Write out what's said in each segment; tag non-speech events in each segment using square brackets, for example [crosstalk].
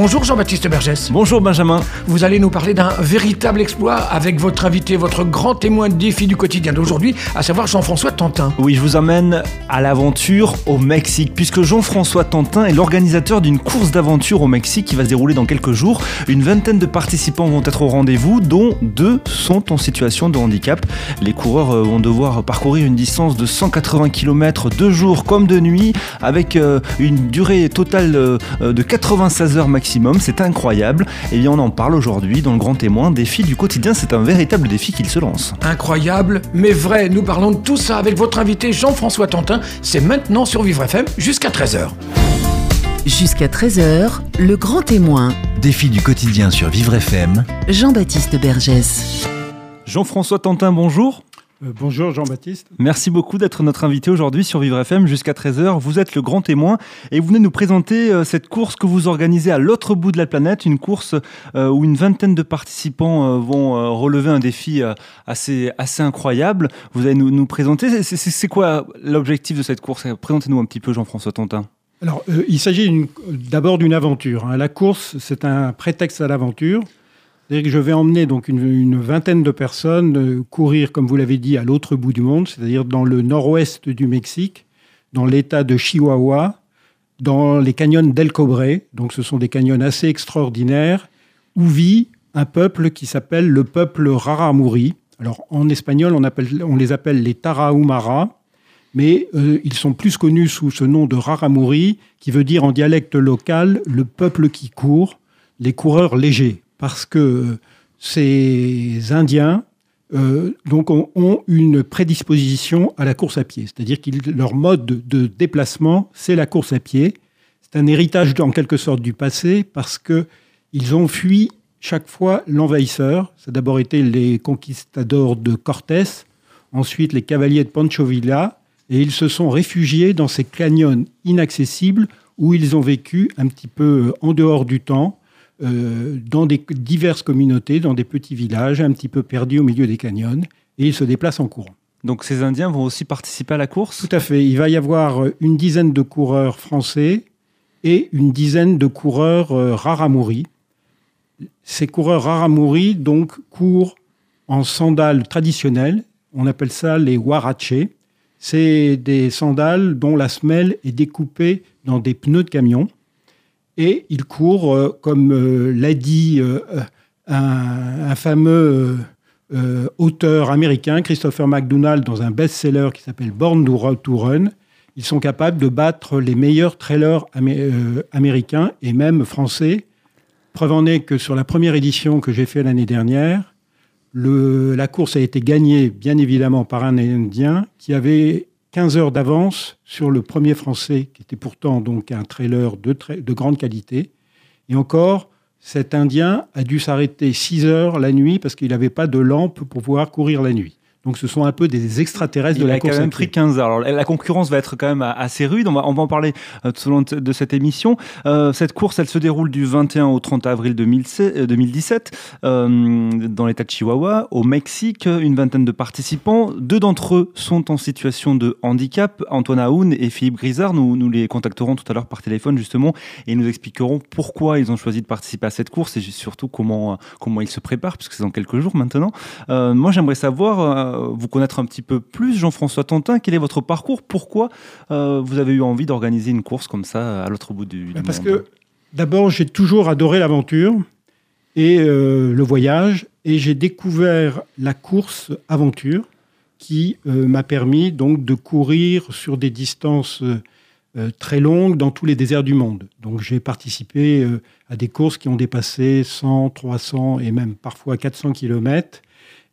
Bonjour Jean-Baptiste Bergès. Bonjour Benjamin. Vous allez nous parler d'un véritable exploit avec votre invité, votre grand témoin de défi du quotidien d'aujourd'hui, à savoir Jean-François Tantin. Oui, je vous emmène à l'aventure au Mexique, puisque Jean-François Tantin est l'organisateur d'une course d'aventure au Mexique qui va se dérouler dans quelques jours. Une vingtaine de participants vont être au rendez-vous, dont deux sont en situation de handicap. Les coureurs euh, vont devoir parcourir une distance de 180 km de jour comme de nuit, avec euh, une durée totale euh, de 96 heures maximum. C'est incroyable. Et bien, on en parle aujourd'hui dans le Grand Témoin. Défi du quotidien, c'est un véritable défi qu'il se lance. Incroyable, mais vrai, nous parlons de tout ça avec votre invité Jean-François Tantin. C'est maintenant sur Vivre FM jusqu'à 13h. Jusqu'à 13h, le grand témoin. Défi du quotidien sur Vivre FM. Jean-Baptiste Bergès. Jean-François Tantin, bonjour. Euh, bonjour Jean-Baptiste. Merci beaucoup d'être notre invité aujourd'hui sur Vivre FM jusqu'à 13h. Vous êtes le grand témoin et vous venez nous présenter euh, cette course que vous organisez à l'autre bout de la planète, une course euh, où une vingtaine de participants vont relever un défi assez, assez incroyable. Vous allez nous, nous présenter. C'est- quoi l'objectif de cette course? Présentez-nous un petit peu Jean-François Tantin. Alors, il s'agit d'abord d'une aventure. hein. La course, c'est un prétexte à l'aventure. C'est-à-dire que je vais emmener donc une, vingtaine de personnes euh, courir, comme vous l'avez dit, à l'autre bout du monde, c'est-à-dire dans le nord-ouest du Mexique, dans l'État de Chihuahua, dans les canyons d'El Cobre. Donc, ce sont des canyons assez extraordinaires où vit un peuple qui s'appelle le peuple Raramuri. Alors, en espagnol, on les appelle les Tarahumara. mais euh, ils sont plus connus sous ce nom de Raramuri, qui veut dire en dialecte local le peuple qui court, les coureurs légers, parce que euh, ces Indiens euh, donc ont, une prédisposition à la course à pied, c'est-à-dire que leur mode de, déplacement, c'est la course à pied. C'est un héritage en quelque sorte du passé, parce que ils ont fui chaque fois l'envahisseur. Ça a d'abord été les conquistadors de Cortés, ensuite les cavaliers de Pancho Villa, et ils se sont réfugiés dans ces canyons inaccessibles où ils ont vécu un petit peu en dehors du temps, euh, dans des diverses communautés, dans des petits villages, un petit peu perdus au milieu des canyons, et ils se déplacent en courant. Donc ces Indiens vont aussi participer à la course? Tout à fait. Il va y avoir une dizaine de coureurs français et une dizaine de coureurs euh, Raramuri. Ces coureurs Raramuri donc courent en sandales traditionnelles. On appelle ça les huarache. C'est des sandales dont la semelle est découpée dans des pneus de camion. Et ils courent, euh, comme euh, l'a dit euh, un, fameux auteur américain, Christopher McDonald, dans un best-seller qui s'appelle Born to Ru- to Run. Ils sont capables de battre les meilleurs trailers amé- américains et même français. Preuve en est que sur la première édition que j'ai fait l'année dernière, la course a été gagnée bien évidemment par un Indien qui avait 15 heures d'avance sur le premier français, qui était pourtant donc un trailer de, de grande qualité. Et encore, cet Indien a dû s'arrêter 6 heures la nuit parce qu'il n'avait pas de lampe pour pouvoir courir la nuit. Donc ce sont un peu des extraterrestres Il de la a quand course à même pris 15 heures. Alors, la concurrence va être quand même assez rude. On va, on va en parler euh, tout au long de cette émission. Euh, cette course, elle se déroule du 21 au 30 avril 2016 euh, 2017 euh, dans l'état de Chihuahua, au Mexique. Une vingtaine de participants. Deux d'entre eux sont en situation de handicap. Antoine Aoun et Philippe Grisard. Nous, nous les contacterons tout à l'heure par téléphone justement et ils nous expliqueront pourquoi ils ont choisi de participer à cette course et surtout comment, comment ils se préparent puisque c'est dans quelques jours maintenant. Euh, moi, j'aimerais savoir, vous connaître un petit peu plus, Jean-François Tantin, quel est votre parcours? Pourquoi euh, vous avez eu envie d'organiser une course comme ça à l'autre bout du, du Parce monde? que d'abord, j'ai toujours adoré l'aventure et euh, le voyage, et j'ai découvert la course aventure qui euh, m'a permis donc de courir sur des distances euh, euh, très longues dans tous les déserts du monde. Donc j'ai participé euh, à des courses qui ont dépassé 100, 300 et même parfois 400 kilomètres.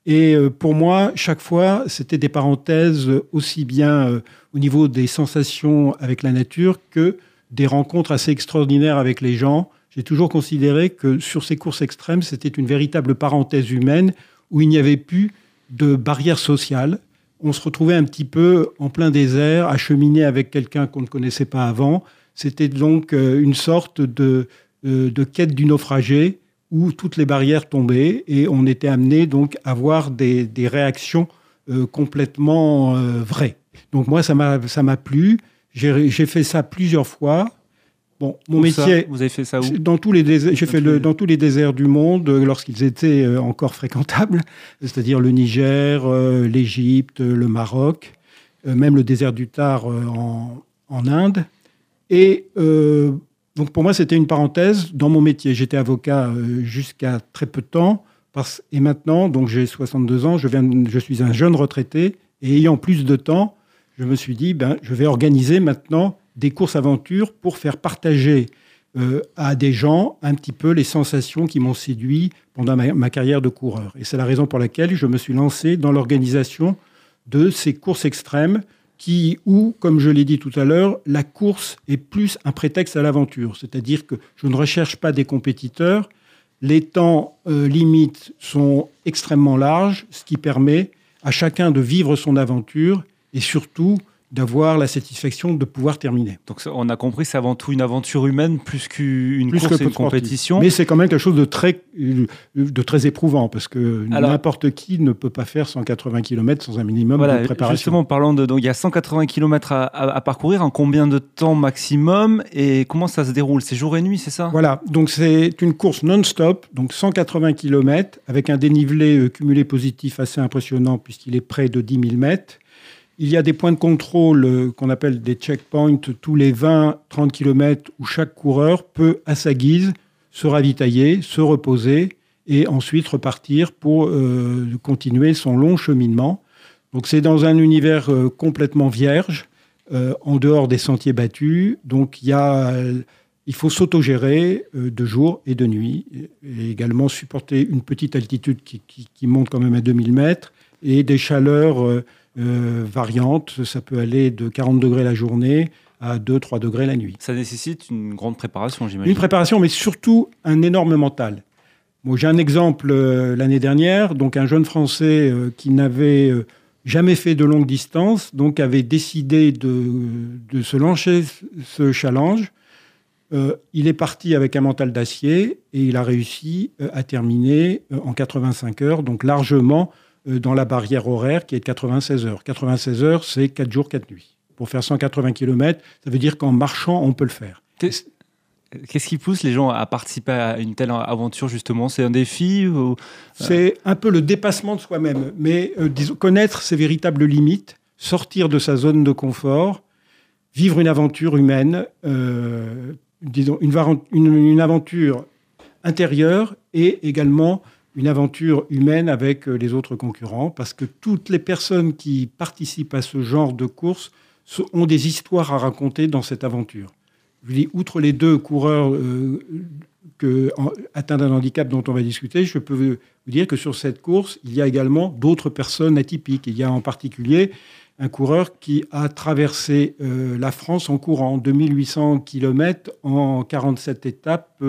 Et euh, pour moi, chaque fois, c'était des parenthèses aussi bien euh, au niveau des sensations avec la nature que des rencontres assez extraordinaires avec les gens. J'ai toujours considéré que sur ces courses extrêmes, c'était une véritable parenthèse humaine où il n'y avait plus de barrières sociales. On se retrouvait un petit peu en plein désert, à cheminer avec quelqu'un qu'on ne connaissait pas avant. C'était donc euh, une sorte de, de quête du naufragé où toutes les barrières tombaient et on était amené donc à voir des, des réactions euh, complètement euh, vraies. Donc moi, ça m'a ça m'a plu. J'ai j'ai fait ça plusieurs fois. Bon, mon Où ça métier, Vous avez fait ça où dans tous les déserts, j'ai Dans fait le, les- dans tous les déserts du monde euh, lorsqu'ils étaient encore fréquentables, [laughs] c'est-à-dire le Niger, euh, l'Égypte, le Maroc, même le désert du Tar en, en Inde. Et donc pour moi, c'était une parenthèse dans mon métier. J'étais avocat euh, jusqu'à très peu de temps. Et maintenant, donc j'ai 62 ans, je, viens, je suis un jeune retraité. Et ayant plus de temps, je me suis dit, ben, je vais organiser maintenant des courses aventures pour faire partager euh, à des gens un petit peu les sensations qui m'ont séduit pendant ma, ma carrière de coureur. Et c'est la raison pour laquelle je me suis lancé dans l'organisation de ces courses extrêmes qui, où, comme je l'ai dit tout à l'heure, la course est plus un prétexte à l'aventure. C'est-à-dire que je ne recherche pas des compétiteurs. Les temps euh, limites sont extrêmement larges, ce qui permet à chacun de vivre son aventure et surtout d'avoir la satisfaction de pouvoir terminer. Donc on a compris, c'est avant tout une aventure humaine plus qu'une course que et une compétition. Mais c'est quand même quelque chose de très, de très éprouvant parce que n'importe qui ne peut pas faire 180 km sans un minimum Voilà, de préparation. justement, parlant de. Donc, il y a 180 km à, à- à parcourir. En combien de temps maximum Et comment ça se déroule? C'est jour et nuit, c'est ça? Voilà, donc c'est une course non-stop, donc 180 km, avec un dénivelé euh, cumulé positif assez impressionnant puisqu'il est près de 10 000 mètres. Il y a des points de contrôle euh, qu'on appelle des checkpoints tous les 20-30 km où chaque coureur peut, à sa guise, se ravitailler, se reposer et ensuite repartir pour euh, continuer son long cheminement. Donc c'est dans un univers euh, complètement vierge, en dehors des sentiers battus. Donc il faut s'autogérer de jour et de nuit, et, également supporter une petite altitude qui, qui- monte quand même à 2000 mètres, et des chaleurs variantes. Ça peut aller de 40 degrés la journée à 2-3 degrés la nuit. Ça nécessite une grande préparation, j'imagine. Une préparation, mais surtout un énorme mental. Bon, J'ai un exemple euh, l'année dernière, donc un jeune Français euh, qui n'avait euh, jamais fait de longue distance, donc avait décidé de, de se lancer ce challenge. Euh, il est parti avec un mental d'acier et il a réussi euh, à terminer euh, en 85 heures, donc largement euh, dans la barrière horaire qui est de 96 heures. 96 heures, c'est 4 jours, 4 nuits. Pour faire 180 km, ça veut dire qu'en marchant, on peut le faire. Qu'est- Qu'est-ce qui pousse les gens à participer à une telle aventure, justement? C'est un défi ou... C'est un peu le dépassement de soi-même, mais euh, disons, connaître ses véritables limites, sortir de sa zone de confort, vivre une aventure humaine, euh, disons une, varan- une- une aventure intérieure et également une aventure humaine avec euh, les autres concurrents, parce que toutes les personnes qui participent à ce genre de course se- ont des histoires à raconter dans cette aventure. Je dis, outre les deux coureurs euh, atteints d'un handicap dont on va discuter, je peux vous dire que sur cette course, il y a également d'autres personnes atypiques. Il y a en particulier un coureur qui a traversé euh, la France en courant 2800 km en 47 étapes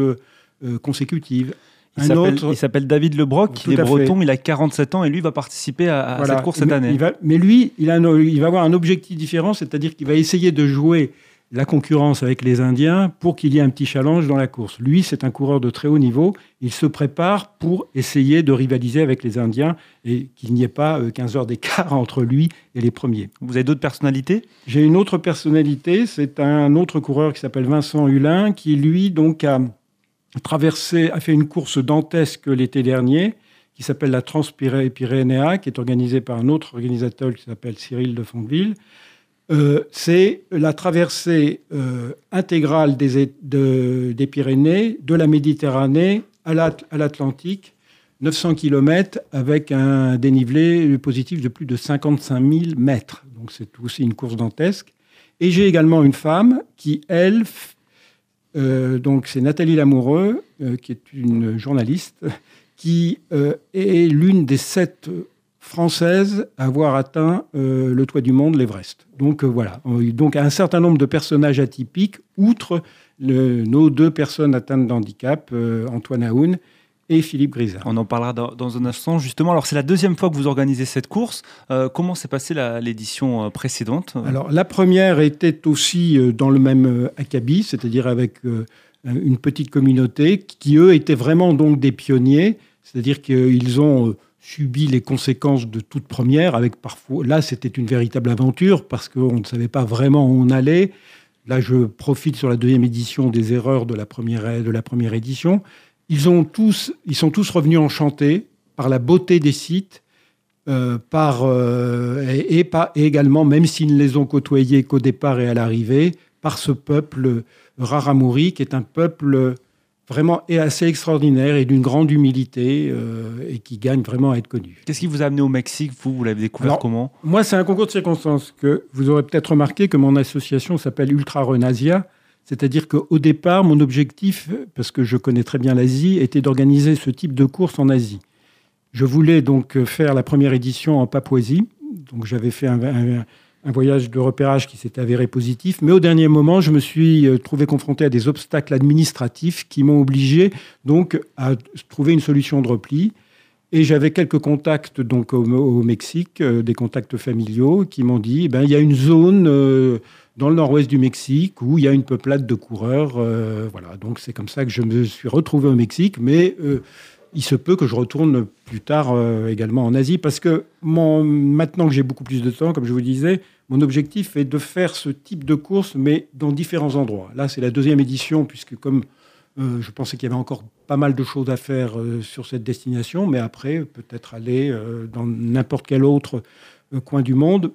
consécutives. Il s'appelle- autre- David Lebroc, il est fait. breton, il a 47 ans et lui va participer à, à Voilà. cette course cette Mais- année. il va- mais lui, il, a un- il va avoir un objectif différent, c'est-à-dire qu'il va essayer de jouer la concurrence avec les Indiens pour qu'il y ait un petit challenge dans la course. Lui, c'est un coureur de très haut niveau. Il se prépare pour essayer de rivaliser avec les Indiens et qu'il n'y ait pas euh, 15 heures d'écart [laughs] entre lui et les premiers. Vous avez d'autres personnalités? J'ai une autre personnalité, c'est un autre coureur qui s'appelle Vincent Hulin, qui lui donc a traversé, a fait une course dantesque l'été dernier, qui s'appelle la Transpyrénéa, qui est organisée par un autre organisateur qui s'appelle Cyril de Fontville. Euh, c'est la traversée euh, intégrale des, des Pyrénées, de la Méditerranée à l'At- à l'Atlantique, 900 km avec un dénivelé positif de plus de 55 000 mètres. Donc c'est aussi une course dantesque. Et j'ai également une femme qui, elle, euh, donc c'est Nathalie Lamoureux, euh, qui est une journaliste, qui euh, est l'une des sept françaises à avoir atteint le toit du monde, l'Everest. Donc voilà, donc un certain nombre de personnages atypiques, outre nos deux personnes atteintes d'handicap, Antoine Aoun et Philippe Grisard. On en parlera dans, dans un instant, justement. Alors, c'est la deuxième fois que vous organisez cette course. Euh, comment s'est passée l'édition euh, précédente? Alors, la première était aussi euh, dans le même acabit, c'est-à-dire avec une petite communauté qui, eux, étaient vraiment donc des pionniers, c'est-à-dire qu'ils ont subi les conséquences de toute première, avec parfois, là, c'était une véritable aventure parce qu'on ne savait pas vraiment où on allait. Là, je profite sur la deuxième édition des erreurs de la première, de la première édition. Ils, ont tous, ils sont tous revenus enchantés par la beauté des sites, euh, par, euh, et, également, même s'ils ne les ont côtoyés qu'au départ et à l'arrivée, par ce peuple Raramuri, qui est un peuple vraiment assez extraordinaire et d'une grande humilité euh, et qui gagne vraiment à être connu. Qu'est-ce qui vous a amené au Mexique Vous, vous l'avez découvert comment? Moi, c'est un concours de circonstances que vous aurez peut-être remarqué que mon association s'appelle Ultra Renasia. C'est-à-dire qu'au départ, mon objectif, parce que je connais très bien l'Asie, était d'organiser ce type de course en Asie. Je voulais donc faire la première édition en Papouasie. Donc j'avais fait un, voyage de repérage qui s'est avéré positif. Mais au dernier moment, je me suis euh, trouvé confronté à des obstacles administratifs qui m'ont obligé donc à trouver une solution de repli. Et j'avais quelques contacts donc au, Mexique, euh, des contacts familiaux, qui m'ont dit eh ben, il y a une zone euh, dans le nord-ouest du Mexique où il y a une peuplade de coureurs. voilà, donc c'est comme ça que je me suis retrouvé au Mexique. Mais il se peut que je retourne plus tard également en Asie parce que maintenant que j'ai beaucoup plus de temps, comme je vous disais, mon objectif est de faire ce type de course, mais dans différents endroits. Là, c'est la deuxième édition, puisque comme euh, je pensais qu'il y avait encore pas mal de choses à faire euh, sur cette destination, mais après, peut-être aller euh, dans n'importe quel autre coin du monde,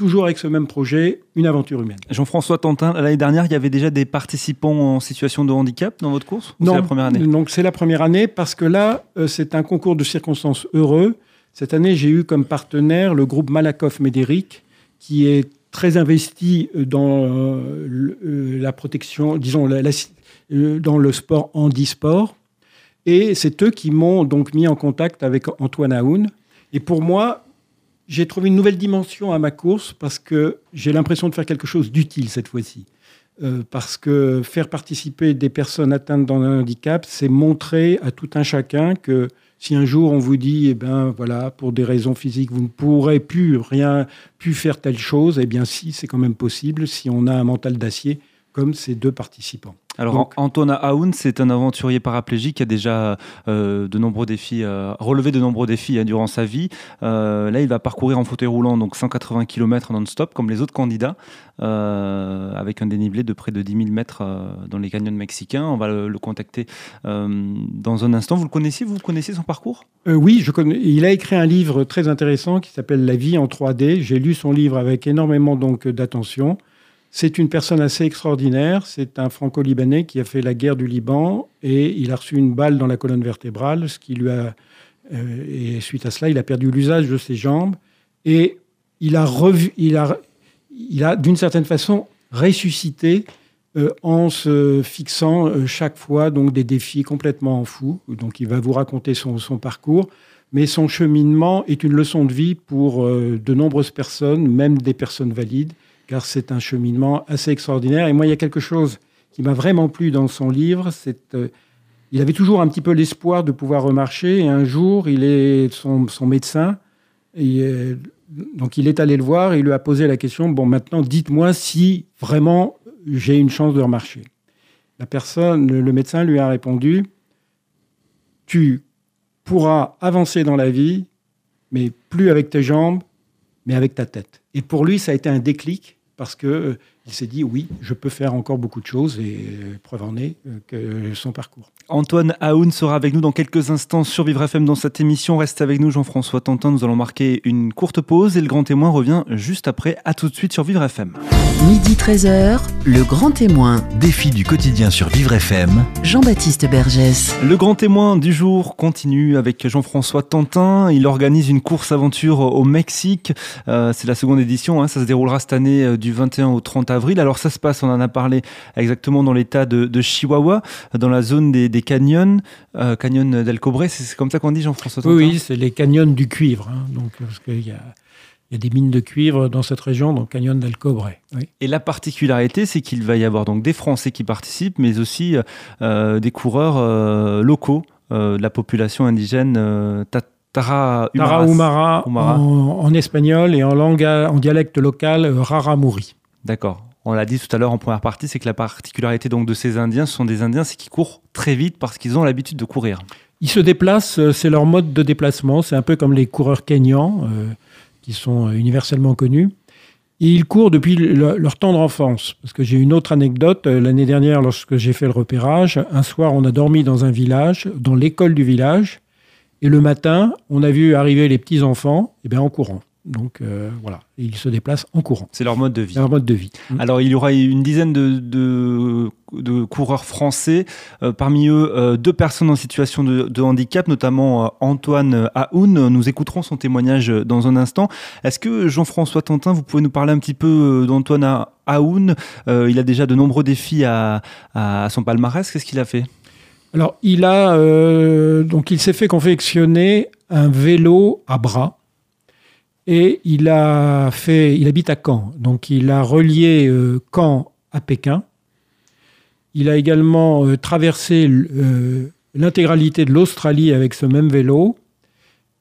toujours avec ce même projet, une aventure humaine. Jean-François Tantin, l'année dernière, il y avait déjà des participants en situation de handicap dans votre course Non, c'est la première année. Donc c'est la première année parce que là, c'est un concours de circonstances heureux. Cette année, j'ai eu comme partenaire le groupe Malakoff Médéric, qui est très investi dans euh, euh, la protection, disons, euh, dans le sport handisport. Et c'est eux qui m'ont donc mis en contact avec Antoine Aoun. Et pour moi, j'ai trouvé une nouvelle dimension à ma course parce que j'ai l'impression de faire quelque chose d'utile cette fois-ci. parce que faire participer des personnes atteintes d'un handicap, c'est montrer à tout un chacun que si un jour on vous dit, eh ben voilà, pour des raisons physiques, vous ne pourrez plus rien, plus faire telle chose, eh bien si, c'est quand même possible si on a un mental d'acier comme ces deux participants. Alors Antoine Aoun, c'est un aventurier paraplégique qui a déjà euh, de nombreux défis, euh, relevé de nombreux défis hein, durant sa vie. Euh, là, il va parcourir en fauteuil roulant donc 180 km non-stop comme les autres candidats, avec un dénivelé de près de 10 000 mètres dans les canyons mexicains. On va le, contacter dans un instant. Vous le connaissez Vous connaissez son parcours? Oui, je connais. Il a écrit un livre très intéressant qui s'appelle La vie en 3D. J'ai lu son livre avec énormément donc d'attention. C'est une personne assez extraordinaire. C'est un franco-libanais qui a fait la guerre du Liban et il a reçu une balle dans la colonne vertébrale, ce qui lui a. Euh, et suite à cela, il a perdu l'usage de ses jambes et il a, revu, il a, il a d'une certaine façon ressuscité euh, en se fixant euh, chaque fois donc des défis complètement fous. Donc il va vous raconter son, son, parcours, mais son cheminement est une leçon de vie pour de nombreuses personnes, même des personnes valides car c'est un cheminement assez extraordinaire. Et moi, il y a quelque chose qui m'a vraiment plu dans son livre, c'est euh, il avait toujours un petit peu l'espoir de pouvoir remarcher. Et un jour, il est son, médecin, euh, donc il est allé le voir, et il lui a posé la question bon, maintenant, dites-moi si vraiment j'ai une chance de remarcher. La personne, le médecin lui a répondu tu pourras avancer dans la vie, mais plus avec tes jambes, mais avec ta tête. Et pour lui, ça a été un déclic parce qu'il euh, s'est dit oui, je peux faire encore beaucoup de choses et euh, preuve en est euh, que son parcours. Antoine Aoun sera avec nous dans quelques instants sur Vivre FM dans cette émission. Reste avec nous Jean-François Tantin, nous allons marquer une courte pause et le grand témoin revient juste après. À tout de suite sur Vivre FM. Midi 13h, le grand témoin. Défi du quotidien sur Vivre FM. Jean-Baptiste Bergès. Le grand témoin du jour continue avec Jean-François Tantin. Il organise une course aventure au Mexique. C'est la seconde édition, hein. ça se déroulera cette année du 21 au 30 avril. Alors ça se passe, on en a parlé exactement dans l'état de, Chihuahua, dans la zone des, canyons, euh, canyon del Cobre, c'est comme ça qu'on dit Jean-François Oui, c'est les canyons du cuivre. Hein. donc, parce qu'il y a... Il y a des mines de cuivre dans cette région, donc Canyon del Cobre. Et la particularité, c'est qu'il va y avoir donc des Français qui participent, mais aussi euh, des coureurs euh, locaux de la population indigène Tara Umara, en, espagnol et en, langue, en dialecte local, Raramuri. D'accord. On l'a dit tout à l'heure en première partie, c'est que la particularité donc de ces Indiens, ce sont des Indiens, c'est qu'ils courent très vite parce qu'ils ont l'habitude de courir. Ils se déplacent, euh, c'est leur mode de déplacement. C'est un peu comme les coureurs kenyans, euh, qui sont universellement connus. Et ils courent depuis le- leur tendre enfance. Parce que j'ai une autre anecdote. Euh, L'année dernière, lorsque j'ai fait le repérage, un soir, on a dormi dans un village, dans l'école du village. Et le matin, on a vu arriver les petits-enfants eh bien, en courant. Donc euh, voilà, ils se déplacent en courant. C'est leur mode de vie. Leur mode de vie. Alors, il y aura une dizaine de, de- de coureurs français. Euh, parmi eux, euh, deux personnes en situation de, de handicap, notamment Antoine Aoun. Nous écouterons son témoignage dans un instant. Est-ce que Jean-François Tantin, vous pouvez nous parler un petit peu d'Antoine Aoun? Il a déjà de nombreux défis à, à son palmarès. Qu'est-ce qu'il a fait? Alors, il a donc il s'est fait confectionner un vélo à bras et il a fait, il habite à Caen, donc il a relié euh, Caen à Pékin. Il a également euh, traversé euh, l'intégralité de l'Australie avec ce même vélo.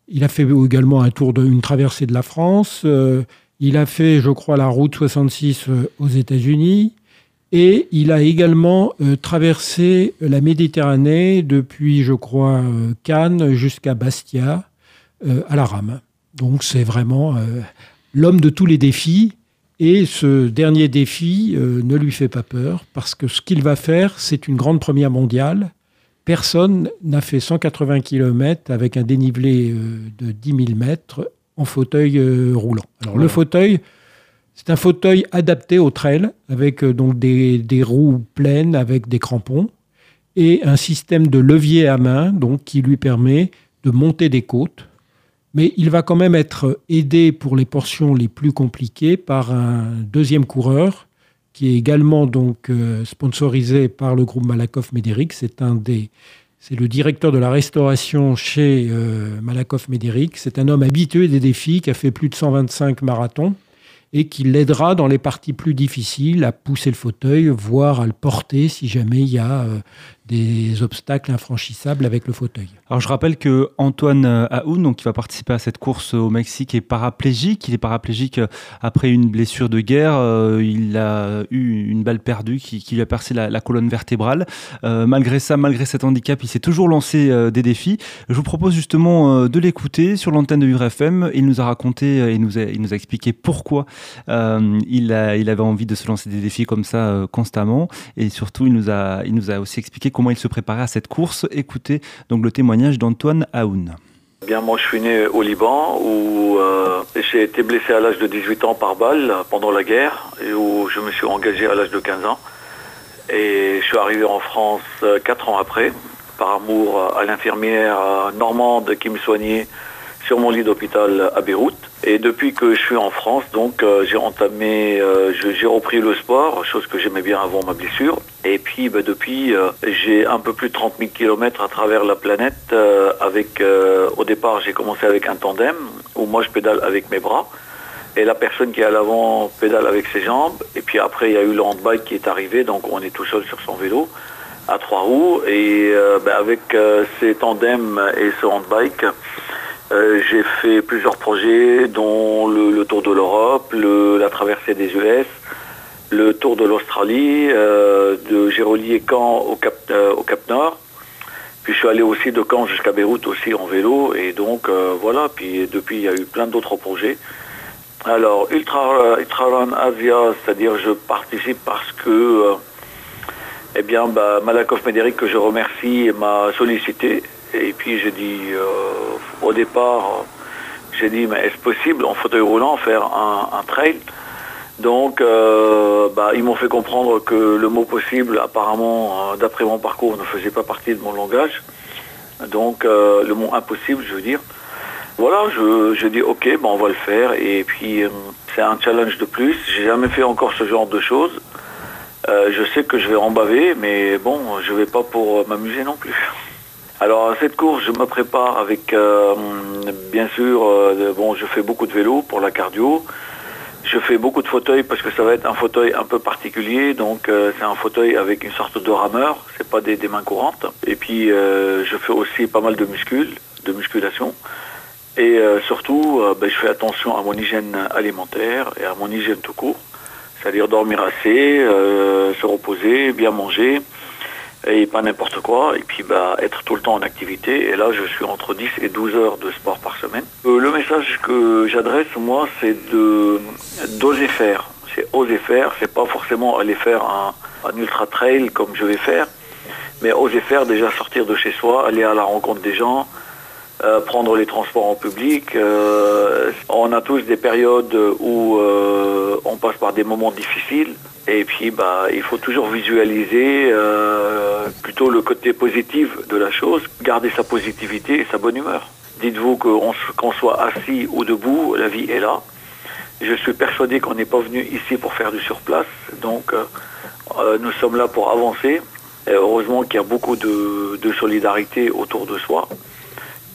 Il a fait également un tour de, une traversée de la France. Il a fait, je crois, la route 66 euh, aux États-Unis. Et il a également traversé la Méditerranée depuis, je crois, Cannes jusqu'à Bastia à la rame. Donc c'est vraiment euh, l'homme de tous les défis. Et ce dernier défi euh, ne lui fait pas peur parce que ce qu'il va faire, c'est une grande première mondiale. Personne n'a fait 180 km avec un dénivelé euh, de 10 000 mètres en fauteuil roulant. Alors le fauteuil, c'est un fauteuil adapté au trail avec donc des, des roues pleines avec des crampons et un système de levier à main donc qui lui permet de monter des côtes. Mais il va quand même être aidé pour les portions les plus compliquées par un deuxième coureur qui est également donc euh, sponsorisé par le groupe Malakoff Médéric. C'est un des c'est le directeur de la restauration chez euh, Malakoff Médéric. C'est un homme habitué des défis qui a fait plus de 125 marathons et qui l'aidera dans les parties plus difficiles à pousser le fauteuil, voire à le porter si jamais il y a euh, des obstacles infranchissables avec le fauteuil. Alors je rappelle que Antoine Aoun, donc qui va participer à cette course au Mexique, est paraplégique. Il est paraplégique euh, après une blessure de guerre. Euh, il a eu une balle perdue qui, lui a percé la, colonne vertébrale. Euh, malgré ça, malgré cet handicap, il s'est toujours lancé des défis. Je vous propose justement de l'écouter sur l'antenne de Vivre FM. Il nous a raconté, il nous a, il nous a expliqué pourquoi il, avait envie de se lancer des défis comme ça constamment. Et surtout, il nous a, il nous a aussi expliqué comment il se préparait à cette course. Écoutez donc le témoignage d'Antoine Aoun. Eh Bien, moi, je suis né au Liban où euh, j'ai été blessé à l'âge de 18 ans par balle pendant la guerre et où je me suis engagé à l'âge de 15 ans. Et je suis arrivé en France euh, 4 ans après, par amour à l'infirmière euh, normande qui me soignait sur mon lit d'hôpital à Beyrouth. Et depuis que je suis en France, donc euh, j'ai entamé, euh, j'ai repris le sport, chose que j'aimais bien avant ma blessure. Et puis bah, depuis, euh, j'ai un peu plus de 30 000 km à travers la planète. avec, au départ, j'ai commencé avec un tandem où moi je pédale avec mes bras. Et la personne qui est à l'avant pédale avec ses jambes. Et puis après, il y a eu le handbike qui est arrivé, donc on est tout seul sur son vélo à trois roues. Et ben, avec euh, ces tandems et ce handbike, euh, j'ai fait plusieurs projets, dont le, tour de l'Europe, le- la traversée des US, le tour de l'Australie, euh, de Caen au Cap, euh, au Cap Nord. Puis je suis allé aussi de Caen jusqu'à Beyrouth aussi en vélo. Et donc euh, voilà, puis depuis il y a eu plein d'autres projets. Alors, Ultra, Ultra Run Asia, c'est-à-dire je participe parce que eh bien, bah, Malakoff Médéric, que je remercie, m'a sollicité. Et puis j'ai dit, euh, au départ, j'ai dit, mais est-ce possible en fauteuil roulant faire un, trail? Donc, euh, bah, ils m'ont fait comprendre que le mot possible, apparemment, euh, d'après mon parcours, ne faisait pas partie de mon langage. Donc, le mot impossible, je veux dire. Voilà, je, je dis ok, ben on va le faire. Et puis c'est un challenge de plus. J'ai jamais fait encore ce genre de choses. Je sais que je vais en baver, mais bon, je vais pas pour m'amuser non plus. Alors à cette course, je me prépare avec, euh, bien sûr, euh, bon, je fais beaucoup de vélo pour la cardio. Je fais beaucoup de fauteuils parce que ça va être un fauteuil un peu particulier. Donc euh, c'est un fauteuil avec une sorte de rameur. C'est pas des, mains courantes. Et puis je fais aussi pas mal de muscles, de musculation. Et surtout, ben, je fais attention à mon hygiène alimentaire et à mon hygiène tout court. C'est-à-dire dormir assez, se reposer, bien manger, et pas n'importe quoi, et puis bah, être tout le temps en activité. Et là, je suis entre 10 et 12 heures de sport par semaine. le message que j'adresse, moi, c'est de d'oser faire. C'est oser faire, c'est pas forcément aller faire un, ultra trail comme je vais faire, mais oser faire déjà sortir de chez soi, aller à la rencontre des gens, euh, prendre les transports en public. Euh, on a tous des périodes où euh, passe par des moments difficiles. Et puis, bah, il faut toujours visualiser plutôt le côté positif de la chose, garder sa positivité et sa bonne humeur. Dites-vous qu'on soit assis ou debout, la vie est là. Je suis persuadé qu'on n'est pas venu ici pour faire du surplace. Donc, nous sommes là pour avancer. Et heureusement qu'il y a beaucoup de solidarité autour de soi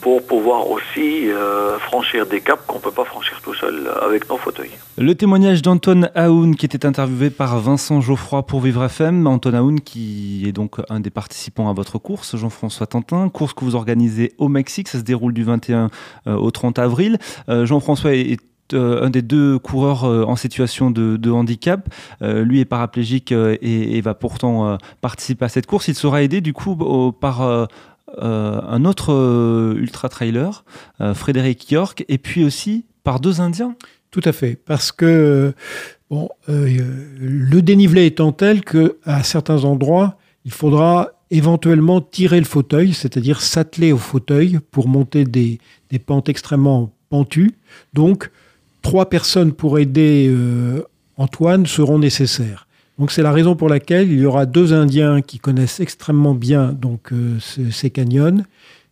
pour pouvoir aussi euh, franchir des caps qu'on ne peut pas franchir tout seul avec nos fauteuils. Le témoignage d'Anton Aoun qui était interviewé par Vincent Geoffroy pour Vivre FM. Anton Aoun qui est donc un des participants à votre course, Jean-François Tantin, course que vous organisez au Mexique, ça se déroule du 21 euh, au 30 avril. Euh, Jean-François est un des deux coureurs en situation de, handicap. lui est paraplégique et, va pourtant participer à cette course. Il sera aidé du coup par un autre euh, ultra trailer, euh, Frédéric York, et puis aussi par deux Indiens. Tout à fait, parce que le dénivelé étant tel que à certains endroits, il faudra éventuellement tirer le fauteuil, c'est-à-dire s'atteler au fauteuil pour monter des, pentes extrêmement pentues. Donc, trois personnes pour aider Antoine seront nécessaires. Donc c'est la raison pour laquelle il y aura deux Indiens qui connaissent extrêmement bien euh, ces canyons,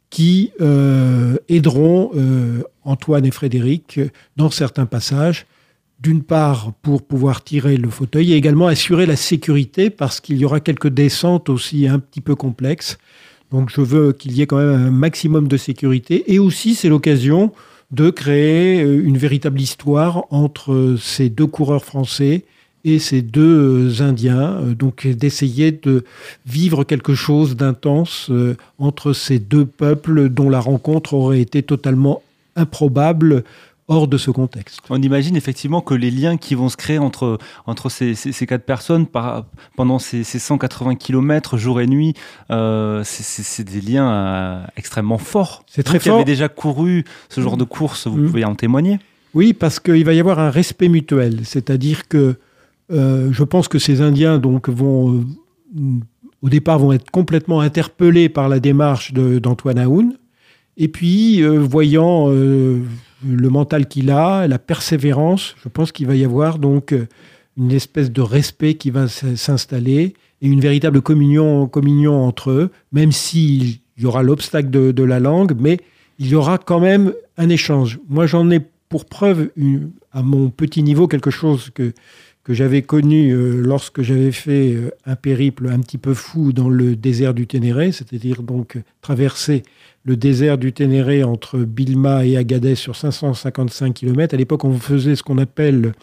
qui euh, aideront euh, Antoine et Frédéric dans certains passages. D'une part pour pouvoir tirer le fauteuil et également assurer la sécurité parce qu'il y aura quelques descentes aussi un petit peu complexes. Donc je veux qu'il y ait quand même un maximum de sécurité et aussi c'est l'occasion de créer une véritable histoire entre ces deux coureurs français et ces deux euh, Indiens, euh, donc d'essayer de vivre quelque chose d'intense euh, entre ces deux peuples dont la rencontre aurait été totalement improbable hors de ce contexte. On imagine effectivement que les liens qui vont se créer entre, entre ces, ces, quatre personnes par, pendant ces, ces, 180 km jour et nuit, c'est des liens extrêmement forts. C'est très fort. Vous avez déjà couru ce genre de course, vous mmh. pouvez en témoigner Oui, parce qu'il va y avoir un respect mutuel, c'est-à-dire que je pense que ces Indiens donc vont euh, au départ vont être complètement interpellés par la démarche d'Antoine Aoun. Et puis, euh, voyant le mental qu'il a, la persévérance, je pense qu'il va y avoir donc une espèce de respect qui va s'installer et une véritable communion, communion entre eux, même s'il y aura l'obstacle de, la langue, mais il y aura quand même un échange. Moi, j'en ai pour preuve, à mon petit niveau, quelque chose que, que j'avais connu euh, lorsque j'avais fait euh, un périple un petit peu fou dans le désert du Ténéré, c'est-à-dire donc traverser le désert du Ténéré entre Bilma et Agadez sur 555 km. À l'époque, on faisait ce qu'on appelle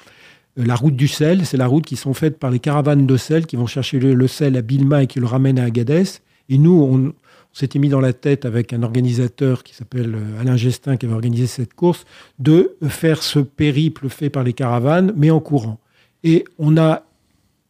euh, la route du sel. C'est la route qui sont faites par les caravanes de sel qui vont chercher le, sel à Bilma et qui le ramènent à Agadez. Et nous, on, s'était mis dans la tête avec un organisateur qui s'appelle Alain Gestin, qui avait organisé cette course, de faire ce périple fait par les caravanes, mais en courant. Et on a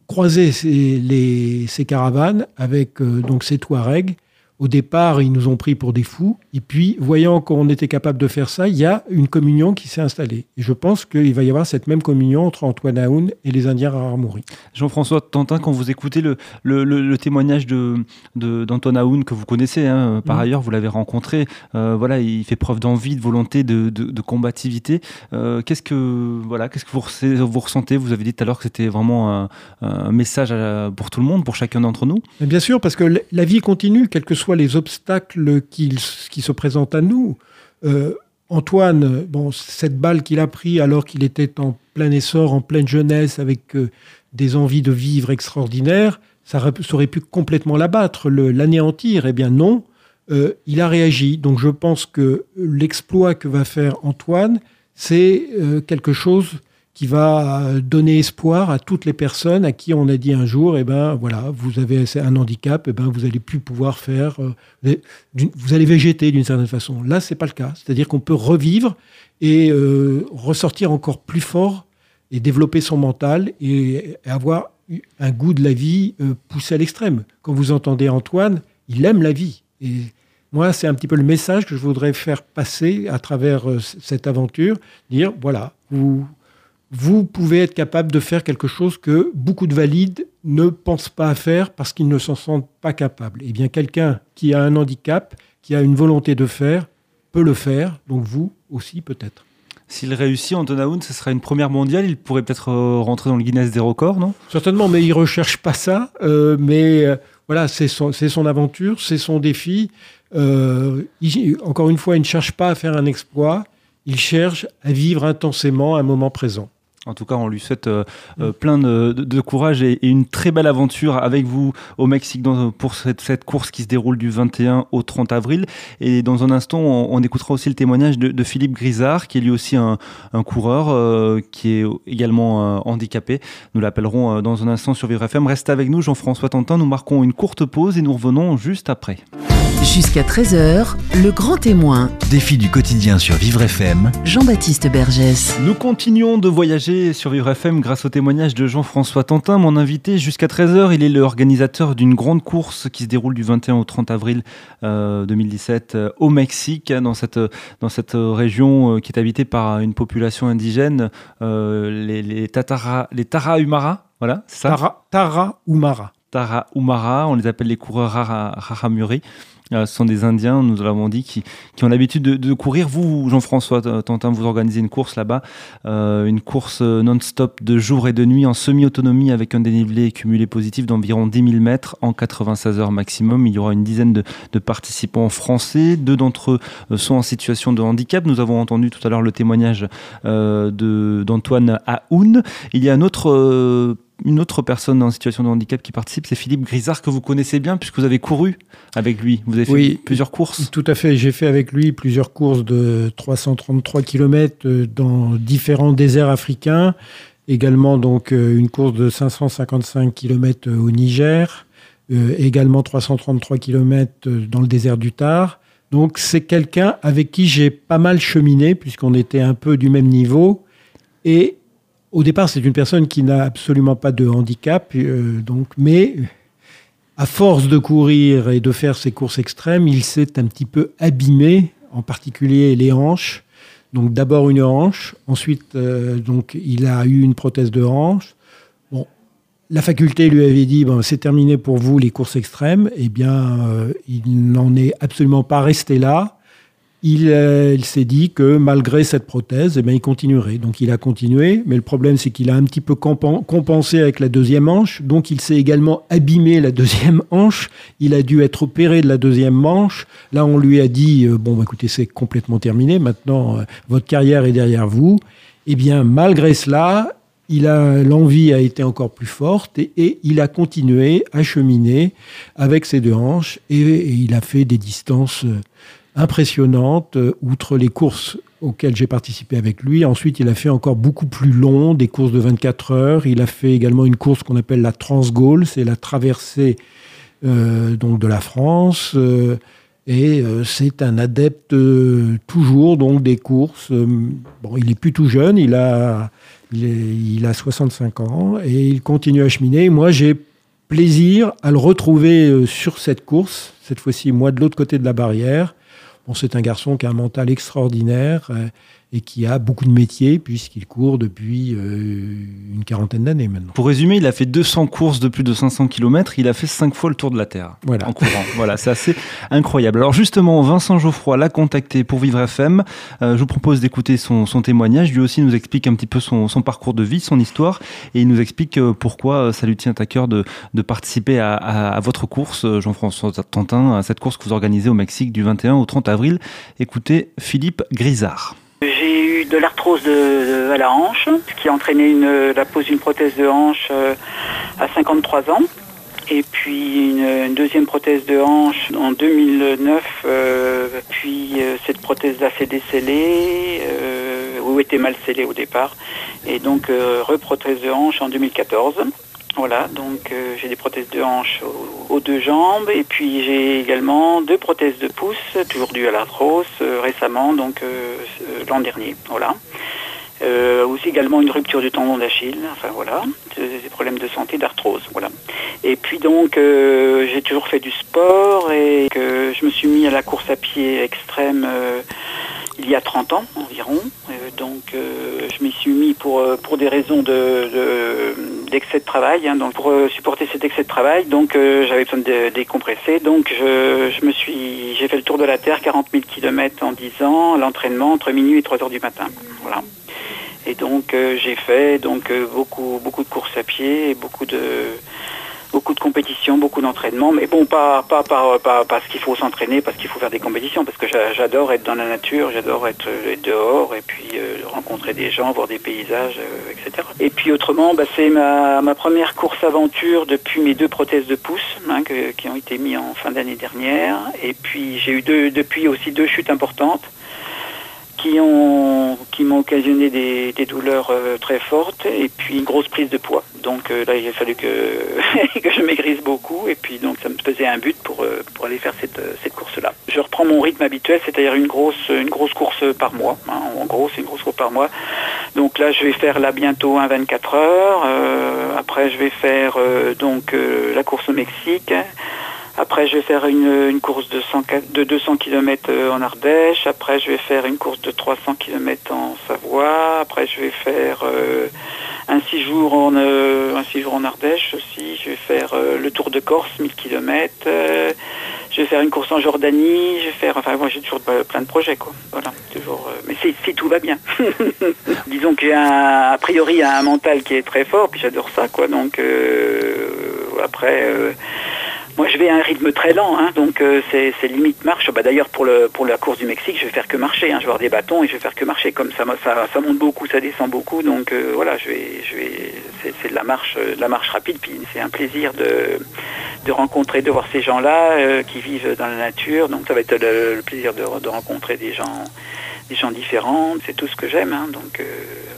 croisé ces, caravanes avec euh, donc ces Touaregs au départ, ils nous ont pris pour des fous. Et puis, voyant qu'on était capable de faire ça, il y a une communion qui s'est installée. Et je pense qu'il va y avoir cette même communion entre Antoine Aoun et les Indiens Raramuri. Jean-François Tantin, quand vous écoutez le, le, témoignage d'Antoine de, d'Antoine Aoun, que vous connaissez hein, par mm. ailleurs, vous l'avez rencontré, euh, voilà, il fait preuve d'envie, de volonté, de, de combativité. Euh, qu'est-ce que, voilà, qu'est-ce que vous, vous, ressentez? Vous avez dit tout à l'heure que c'était vraiment un, message pour tout le monde, pour chacun d'entre nous. Bien sûr, parce que la vie continue, quel que soit les obstacles qui, se présentent à nous. Euh, Antoine, bon, cette balle qu'il a pris alors qu'il était en plein essor, en pleine jeunesse, avec euh, des envies de vivre extraordinaires, ça, aurait pu complètement l'abattre, l'anéantir. Eh bien non, euh, il a réagi. Donc je pense que l'exploit que va faire Antoine, c'est quelque chose qui va donner espoir à toutes les personnes à qui on a dit un jour, eh ben voilà, vous avez un handicap, eh ben vous allez plus pouvoir faire, euh, vous allez végéter d'une certaine façon. Là, c'est pas le cas. C'est-à-dire qu'on peut revivre et euh, ressortir encore plus fort et développer son mental et avoir un goût de la vie euh, poussé à l'extrême. Quand vous entendez Antoine, il aime la vie. Et moi, c'est un petit peu le message que je voudrais faire passer à travers euh, cette aventure, dire, voilà, vous, vous pouvez être capable de faire quelque chose que beaucoup de valides ne pensent pas à faire parce qu'ils ne s'en sentent pas capables. Eh bien, quelqu'un qui a un handicap, qui a une volonté de faire, peut le faire, donc vous aussi peut-être. S'il réussit, Anton Aoun, ce sera une première mondiale. Il pourrait peut-être euh, rentrer dans le Guinness des records, non? Certainement, mais il ne recherche pas ça. Euh, mais voilà, c'est son, son, aventure, c'est son défi. Euh, encore une fois, il ne cherche pas à faire un exploit, il cherche à vivre intensément un moment présent. En tout cas, on lui souhaite euh, euh, plein de, courage et, une très belle aventure avec vous au Mexique pour cette, course qui se déroule du 21 au 30 avril. Et dans un instant, on, écoutera aussi le témoignage de, Philippe Grisard, qui est lui aussi un, coureur qui est également handicapé. Nous l'appellerons dans un instant sur Vivre FM. Reste avec nous, Jean-François Tantin. Nous marquons une courte pause et nous revenons juste après. Jusqu'à 13h, le grand témoin. Défi du quotidien sur Vivre FM. Jean-Baptiste Bergès. Nous continuons de voyager sur Vivre FM grâce au témoignage de Jean-François Tantin, mon invité. Jusqu'à 13h, il est l'organisateur d'une grande course qui se déroule du 21 au 30 avril 2017 euh, euh, au Mexique, dans cette, dans cette région euh, qui est habitée par une population indigène, les, les, Tatara, les Tarahumara. Voilà, c'est ça? Tara, Tarahumara. Tarahumara, on les appelle les coureurs Raramuri. Euh, ce sont des Indiens, nous l'avons dit, qui, ont l'habitude de, courir. Vous, Jean-François Tantin, vous organisez une course là-bas, euh, une course non-stop de jour et de nuit en semi-autonomie avec un dénivelé cumulé positif d'environ 10 000 mètres en 96 heures maximum. Il y aura une dizaine de, participants français. Deux d'entre eux euh, sont en situation de handicap. Nous avons entendu tout à l'heure le témoignage d'Antoine Aoun. Il y a un autre une autre personne en situation de handicap qui participe, c'est Philippe Grisard, que vous connaissez bien puisque vous avez couru avec lui. Vous avez fait plusieurs courses. Tout à fait. J'ai fait avec lui plusieurs courses de 333 km euh, dans différents déserts africains. Également donc euh, une course de 555 km euh, au Niger. également 333 km dans le désert du Tar. Donc c'est quelqu'un avec qui j'ai pas mal cheminé puisqu'on était un peu du même niveau. Et au départ, c'est une personne qui n'a absolument pas de handicap, euh, donc, mais à force de courir et de faire ses courses extrêmes, il s'est un petit peu abîmé, en particulier les hanches. Donc d'abord une hanche, ensuite euh, donc il a eu une prothèse de hanche. Bon, la faculté lui avait dit bon, c'est terminé pour vous les courses extrêmes. Eh bien, euh, il n'en est absolument pas resté là. Euh, il, s'est dit que malgré cette prothèse, eh bien, il continuerait. Donc il a continué, mais le problème c'est qu'il a un petit peu compensé avec la deuxième hanche, donc il s'est également abîmé la deuxième [laughs] hanche, il a dû être opéré de la deuxième manche. Là on lui a dit, euh, bon bah, écoutez c'est complètement terminé, maintenant euh, votre carrière est derrière vous. Eh bien malgré cela, il a l'envie a été encore plus forte et, il a continué à cheminer avec ses deux hanches et, et il a fait des distances impressionnante, euh, outre les courses auxquelles j'ai participé avec lui. Ensuite, il a fait encore beaucoup plus long, des courses de 24 heures. Il a fait également une course qu'on appelle la Transgaule, c'est la traversée euh, donc de la France. Euh, et c'est un adepte toujours donc des courses. bon, il est plus tout jeune, il a, il, il, a 65 ans et il continue à cheminer. Moi, j'ai plaisir à le retrouver sur cette course, cette fois-ci moi de l'autre côté de la barrière, c'est un garçon qui a un mental extraordinaire euh, et qui a beaucoup de métiers puisqu'il court depuis euh, une quarantaine d'années maintenant. Pour résumer, il a fait 200 courses de plus de 500 km, il a fait 5 fois le tour de la Terre voilà. en courant. [laughs] voilà, c'est assez incroyable. Alors justement, Vincent Geoffroy l'a contacté pour Vivre FM. Euh, je vous propose d'écouter son, témoignage. Lui aussi nous explique un petit peu son, parcours de vie, son histoire, et il nous explique pourquoi ça lui tient à cœur de, participer à, à votre course, Jean-François Tantin, à cette course que vous organisez au Mexique du 21 au 30 avril. Écoutez Philippe Grisard. J'ai eu de l'arthrose à la hanche, ce qui a entraîné la pose d'une prothèse de hanche euh, à 53 ans. Et puis une, deuxième prothèse de hanche en 2009. Euh, puis euh, cette prothèse-là s'est décellée, ou était mal scellée au départ. Et donc reprothèse de hanche en 2014. Voilà, donc euh, j'ai des prothèses de hanche aux, deux jambes et puis j'ai également deux prothèses de pouce, toujours dues à l'arthrose, euh, récemment, donc euh, l'an dernier. Voilà. Euh, aussi également une rupture du tendon d'Achille, enfin voilà, des problèmes de santé, d'arthrose, voilà. Et puis donc euh, j'ai toujours fait du sport et que je me suis mis à la course à pied extrême euh, il y a 30 ans environ. donc je m'y suis mis pour, pour des raisons de, d'excès de travail, hein, donc pour supporter cet excès de travail, donc j'avais besoin de décompresser, donc je, je me suis, j'ai fait le tour de la Terre, 40 000 km en 10 ans, l'entraînement entre minuit et 3 heures du matin, voilà. Et donc euh, j'ai fait donc euh, beaucoup beaucoup de courses à pied et beaucoup de beaucoup de compétitions, beaucoup d'entraînement, mais bon, pas, pas, pas, parce qu'il faut s'entraîner, parce qu'il faut faire des compétitions, parce que j'adore être dans la nature, j'adore être, dehors et puis euh, rencontrer des gens, voir des paysages, etc. Et puis autrement, bah, c'est ma, ma, première course aventure depuis mes deux prothèses de pouce hein, qui ont été mis en fin d'année dernière. Et puis j'ai eu deux, depuis aussi deux chutes importantes qui ont qui m'ont occasionné des, douleurs euh, très fortes et puis une grosse prise de poids. Donc euh, là il a fallu que, [laughs] que je maigrisse beaucoup et puis donc ça me faisait un but pour, euh, pour aller faire cette, cette course-là. Je reprends mon rythme habituel, c'est-à-dire une grosse une grosse course par mois. Hein. En gros c'est une grosse course par mois. Donc là je vais faire là bientôt un 24 heures. après je vais faire donc la course au Mexique. Après, je vais faire une, course de, 200 km euh, en Ardèche. Après, je vais faire une course de 300 km en Savoie. Après, je vais faire euh, un 6 jours en euh, un six jours en Ardèche aussi. Je vais faire le Tour de Corse, 1000 km. je vais faire une course en Jordanie. Je vais faire, enfin, moi, j'ai toujours plein de projets, quoi. Voilà, toujours. mais si tout va bien. [laughs] Disons que j'ai a priori un mental qui est très fort, puis j'adore ça, quoi. Donc après moi, je vais à un rythme très lent, hein, donc euh, c'est limite marche. Bah, D'ailleurs, pour, pour la course du Mexique, je vais faire que marcher. Hein, je vais avoir des bâtons et je vais faire que marcher. Comme ça, ça, ça monte beaucoup, ça descend beaucoup, donc euh, voilà, je vais, je vais, c'est de la marche, de la marche rapide. Puis c'est un plaisir de, de rencontrer, de voir ces gens-là euh, qui vivent dans la nature. Donc ça va être le, plaisir de, de rencontrer des gens des gens différents, c'est tout ce que j'aime. Hein, donc euh,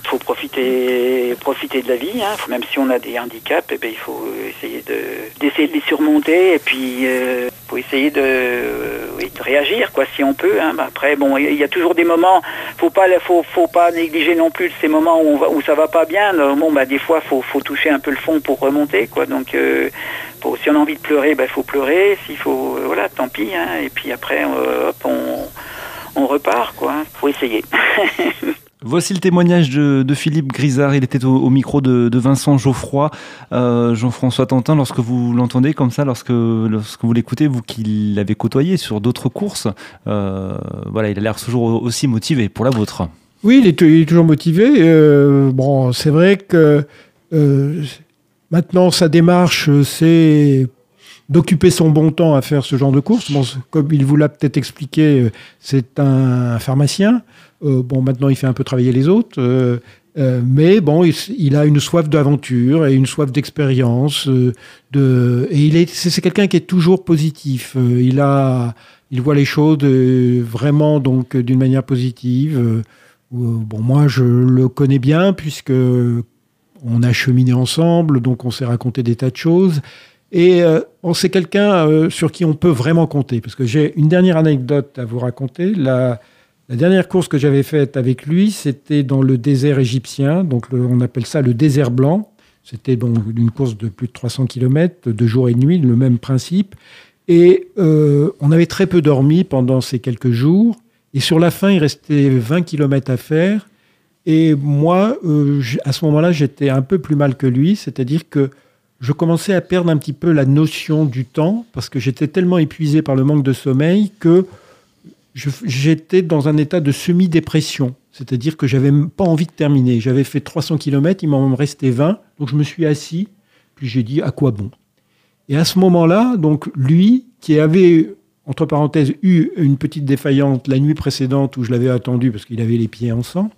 faut profiter, profiter de la vie. Hein, même si on a des handicaps, eh ben, il faut essayer de, d'essayer de les surmonter et puis euh, faut essayer de, oui, de réagir quoi si on peut. Hein. après bon, il y a toujours des moments, faut pas, faut, faut pas négliger non plus ces moments où, on va, ça va pas bien. Bon bah des fois faut, faut toucher un peu le fond pour remonter quoi. Donc euh, si on a envie de pleurer, il ben, faut pleurer. S'il faut, voilà, tant pis. Hein. et puis après, hop, on on repart, quoi. Faut essayer. [laughs] Voici le témoignage de, Philippe Grisard. Il était au, micro de, Vincent Geoffroy. Euh, Jean-François Tantin, lorsque vous l'entendez comme ça, lorsque, lorsque vous l'écoutez, vous qui l'avez côtoyé sur d'autres courses, euh, voilà, il a l'air toujours aussi motivé pour la vôtre. Oui, il est, toujours motivé. Euh, bon, c'est vrai que maintenant, sa démarche, c'est d'occuper son bon temps à faire ce genre de course. Bon, comme il vous l'a peut-être expliqué, euh, c'est un pharmacien. Euh, bon, maintenant, il fait un peu travailler les autres. Euh, mais bon, il, a une soif d'aventure et une soif d'expérience. de, et il est, c'est, quelqu'un qui est toujours positif. il a, il voit les choses vraiment donc d'une manière positive. bon, moi, je le connais bien puisque on a cheminé ensemble, donc on s'est raconté des tas de choses. Et euh, c'est quelqu'un euh, sur qui on peut vraiment compter. Parce que j'ai une dernière anecdote à vous raconter. La, dernière course que j'avais faite avec lui, c'était dans le désert égyptien. Donc on appelle ça le désert blanc. C'était donc une course de plus de 300 km, de jour et de nuit, le même principe. Et euh, on avait très peu dormi pendant ces quelques jours. Et sur la fin, il restait 20 km à faire. Et moi, à ce moment-là, j'étais un peu plus mal que lui. C'est-à-dire que je commençais à perdre un petit peu la notion du temps parce que j'étais tellement épuisé par le manque de sommeil que j'étais dans un état de semi-dépression. C'est-à-dire que j'avais pas envie de terminer. J'avais fait 300 km, il m'en restait 20, donc je me suis assis, puis j'ai dit à quoi bon? Et à ce moment-là, donc lui, qui avait entre parenthèses eu une petite défaillante la nuit précédente où je l'avais attendu parce qu'il avait les pieds en sang,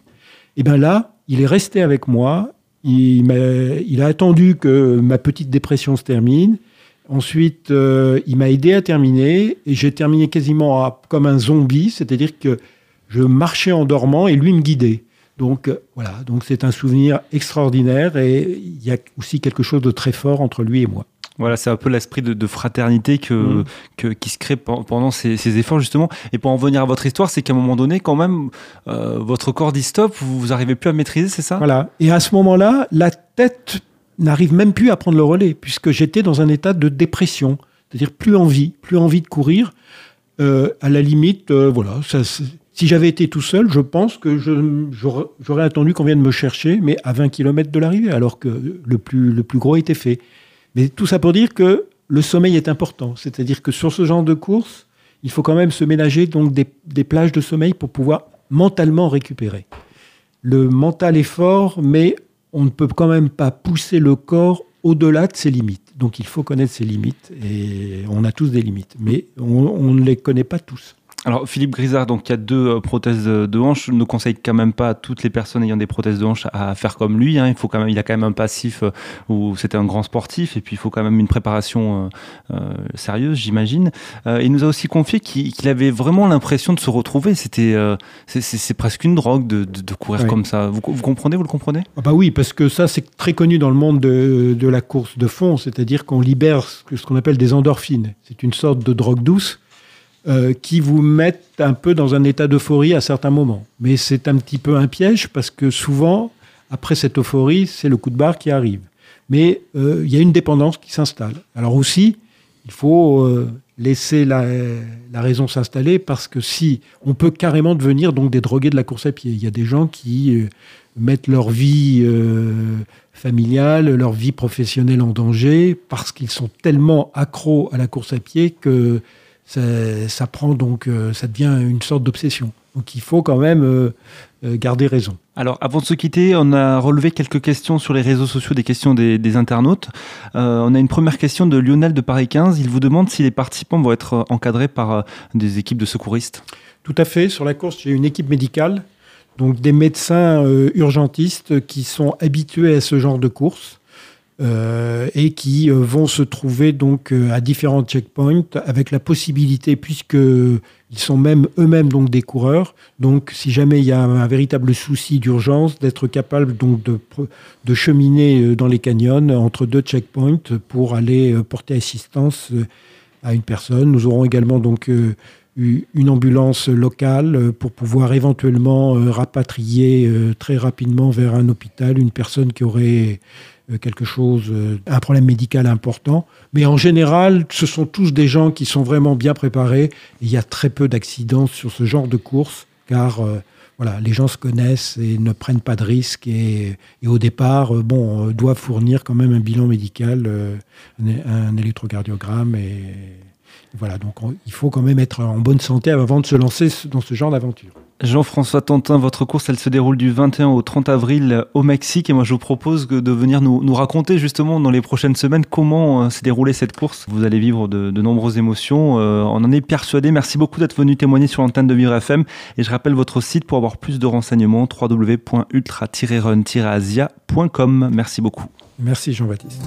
et bien là, il est resté avec moi il, a, attendu que ma petite dépression se termine. Ensuite, euh, il m'a aidé à terminer et j'ai terminé quasiment comme un zombie, c'est-à-dire que je marchais en dormant et lui me guidait. Donc euh, voilà, donc c'est un souvenir extraordinaire et il y a aussi quelque chose de très fort entre lui et moi. Voilà, c'est un peu l'esprit de, fraternité que, mm. que, qui se crée pendant ces, ces, efforts, justement. Et pour en venir à votre histoire, c'est qu'à un moment donné, quand même, euh, votre corps dit stop, vous n'arrivez plus à maîtriser, c'est ça? Voilà. Et à ce moment-là, la tête n'arrive même plus à prendre le relais, puisque j'étais dans un état de dépression. C'est-à-dire plus envie, plus envie de courir. Euh, à la limite, euh, voilà, ça, si j'avais été tout seul, je pense que j'aurais attendu qu'on vienne me chercher, mais à 20 km de l'arrivée, alors que le plus, le plus gros était fait. Mais tout ça pour dire que le sommeil est important. C'est-à-dire que sur ce genre de course, il faut quand même se ménager donc des, des, plages de sommeil pour pouvoir mentalement récupérer. Le mental est fort, mais on ne peut quand même pas pousser le corps au-delà de ses limites. Donc il faut connaître ses limites, et on a tous des limites, mais on ne les connaît pas tous. Alors Philippe Grisard, donc il y a deux euh, prothèses de hanche, ne conseille quand même pas à toutes les personnes ayant des prothèses de hanche à faire comme lui. Hein. Il faut quand même, il a quand même un passif euh, où c'était un grand sportif et puis il faut quand même une préparation euh, sérieuse, j'imagine. il nous a aussi confié qu'il avait vraiment l'impression de se retrouver. C'était, c'est presque une drogue de, courir comme ça. Vous, comprenez, vous le comprenez? Ah Bah oui, parce que ça c'est très connu dans le monde de, de la course de fond, c'est-à-dire qu'on libère ce qu'on appelle des endorphines. C'est une sorte de drogue douce euh, qui vous mettent un peu dans un état d'euphorie à certains moments. Mais c'est un petit peu un piège parce que souvent, après cette euphorie, c'est le coup de barre qui arrive. Mais euh, il y a une dépendance qui s'installe. Alors aussi, il faut euh, laisser la, raison s'installer parce que si on peut carrément devenir donc des drogués de la course à pied. Il y a des gens qui mettent leur vie familiale, leur vie professionnelle en danger parce qu'ils sont tellement accros à la course à pied que ça, prend donc, euh, ça devient une sorte d'obsession. Donc il faut quand même euh, euh, garder raison. Alors, avant de se quitter, on a relevé quelques questions sur les réseaux sociaux, des questions des, internautes. on a une première question de Lionel de Paris 15. Il vous demande si les participants vont être encadrés par des équipes de secouristes. Tout à fait. Sur la course, j'ai une équipe médicale, donc des médecins urgentistes qui sont habitués à ce genre de course. Euh, et qui euh, vont se trouver donc euh, à différents checkpoints avec la possibilité, puisque ils sont même eux-mêmes donc des coureurs, donc si jamais il y a un, véritable souci d'urgence, d'être capable donc de, de, cheminer dans les canyons entre deux checkpoints pour aller porter assistance à une personne. Nous aurons également donc une ambulance locale pour pouvoir éventuellement rapatrier très rapidement vers un hôpital une personne qui aurait quelque chose, euh, un problème médical important. Mais en général, ce sont tous des gens qui sont vraiment bien préparés. il y a très peu d'accidents sur ce genre de course, car euh, voilà, les gens se connaissent et ne prennent pas de risques. Et, au départ, bon, doivent fournir quand même un bilan médical, un, électrocardiogramme. Et voilà, donc il faut quand même être en bonne santé avant de se lancer dans ce genre d'aventure. Jean-François Tantin, votre course, elle se déroule du 21 au 30 avril euh, au Mexique. Et moi, je vous propose de venir nous, raconter justement dans les prochaines semaines comment euh, s'est déroulée cette course. Vous allez vivre de, nombreuses émotions. Euh, on en est persuadé. Merci beaucoup d'être venu témoigner sur l'antenne de Vivre FM. Et je rappelle votre site pour avoir plus de renseignements www.ultra-run-asia.com. Merci beaucoup. Merci Jean-Baptiste.